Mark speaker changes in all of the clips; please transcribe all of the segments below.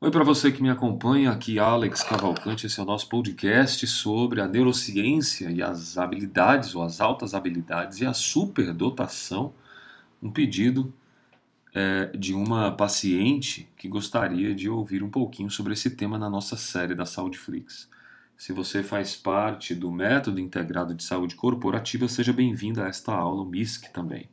Speaker 1: Oi para você que me acompanha, aqui Alex Cavalcante, esse é o nosso podcast sobre a neurociência e as habilidades ou as altas habilidades e a superdotação. Um pedido é, de uma paciente que gostaria de ouvir um pouquinho sobre esse tema na nossa série da Saúde Flix. Se você faz parte do Método Integrado de Saúde Corporativa, seja bem-vindo a esta aula, o MISC também.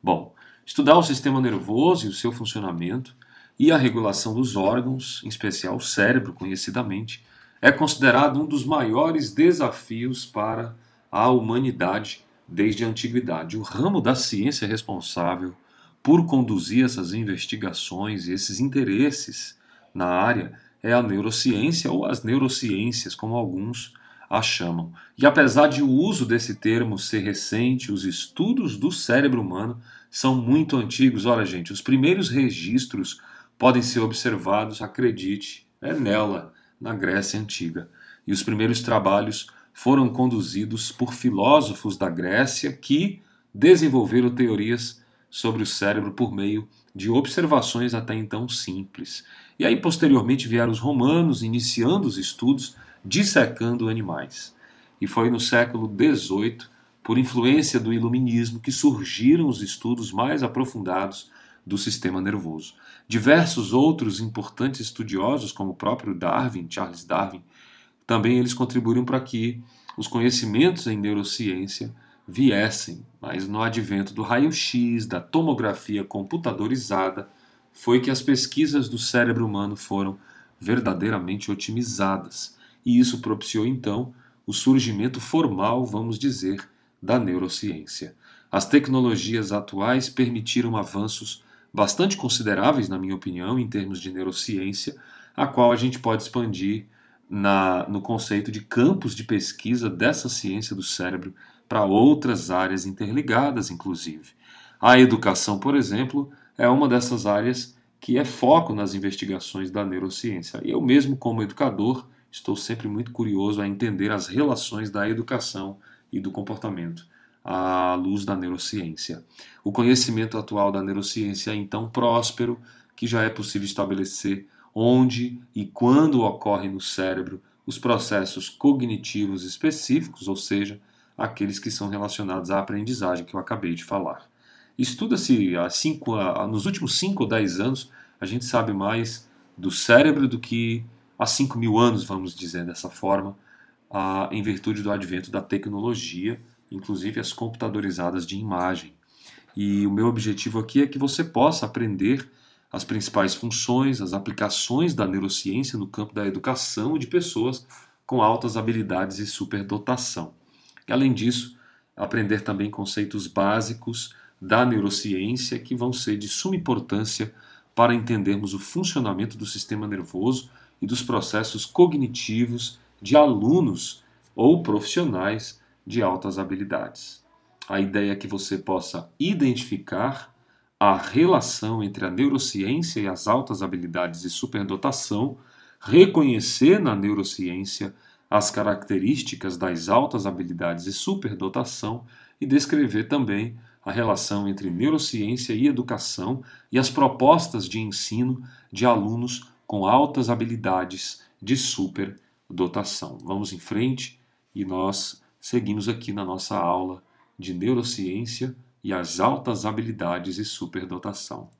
Speaker 1: Bom, estudar o sistema nervoso e o seu funcionamento e a regulação dos órgãos, em especial o cérebro, conhecidamente, é considerado um dos maiores desafios para a humanidade desde a antiguidade. O ramo da ciência responsável por conduzir essas investigações e esses interesses na área é a neurociência ou as neurociências, como alguns a chamam. E apesar de o uso desse termo ser recente, os estudos do cérebro humano são muito antigos. Olha, gente, os primeiros registros podem ser observados, acredite, é nela, na Grécia Antiga. E os primeiros trabalhos foram conduzidos por filósofos da Grécia que desenvolveram teorias sobre o cérebro por meio de observações até então simples. E aí, posteriormente, vieram os romanos iniciando os estudos dissecando animais. E foi no século XVIII, por influência do iluminismo, que surgiram os estudos mais aprofundados do sistema nervoso. Diversos outros importantes estudiosos, como o próprio Darwin, Charles Darwin, também eles contribuíram para que os conhecimentos em neurociência viessem, mas no advento do raio-x, da tomografia computadorizada, foi que as pesquisas do cérebro humano foram verdadeiramente otimizadas. E isso propiciou então o surgimento formal, vamos dizer, da neurociência. As tecnologias atuais permitiram avanços bastante consideráveis, na minha opinião, em termos de neurociência, a qual a gente pode expandir na, no conceito de campos de pesquisa dessa ciência do cérebro para outras áreas interligadas, inclusive. A educação, por exemplo, é uma dessas áreas que é foco nas investigações da neurociência. Eu mesmo, como educador, estou sempre muito curioso a entender as relações da educação e do comportamento à luz da neurociência. O conhecimento atual da neurociência é então próspero, que já é possível estabelecer onde e quando ocorrem no cérebro os processos cognitivos específicos, ou seja, aqueles que são relacionados à aprendizagem que eu acabei de falar. Estuda-se nos últimos 5 ou 10 anos, a gente sabe mais do cérebro do que há 5 mil anos, vamos dizer dessa forma, em virtude do advento da tecnologia inclusive as computadorizadas de imagem. E o meu objetivo aqui é que você possa aprender as principais funções, as aplicações da neurociência no campo da educação de pessoas com altas habilidades e superdotação. E, além disso, aprender também conceitos básicos da neurociência que vão ser de suma importância para entendermos o funcionamento do sistema nervoso e dos processos cognitivos de alunos ou profissionais de altas habilidades. A ideia é que você possa identificar a relação entre a neurociência e as altas habilidades e superdotação, reconhecer na neurociência as características das altas habilidades e superdotação e descrever também a relação entre neurociência e educação e as propostas de ensino de alunos com altas habilidades de superdotação. Vamos em frente e nós seguimos aqui na nossa aula de neurociência e as altas habilidades e superdotação.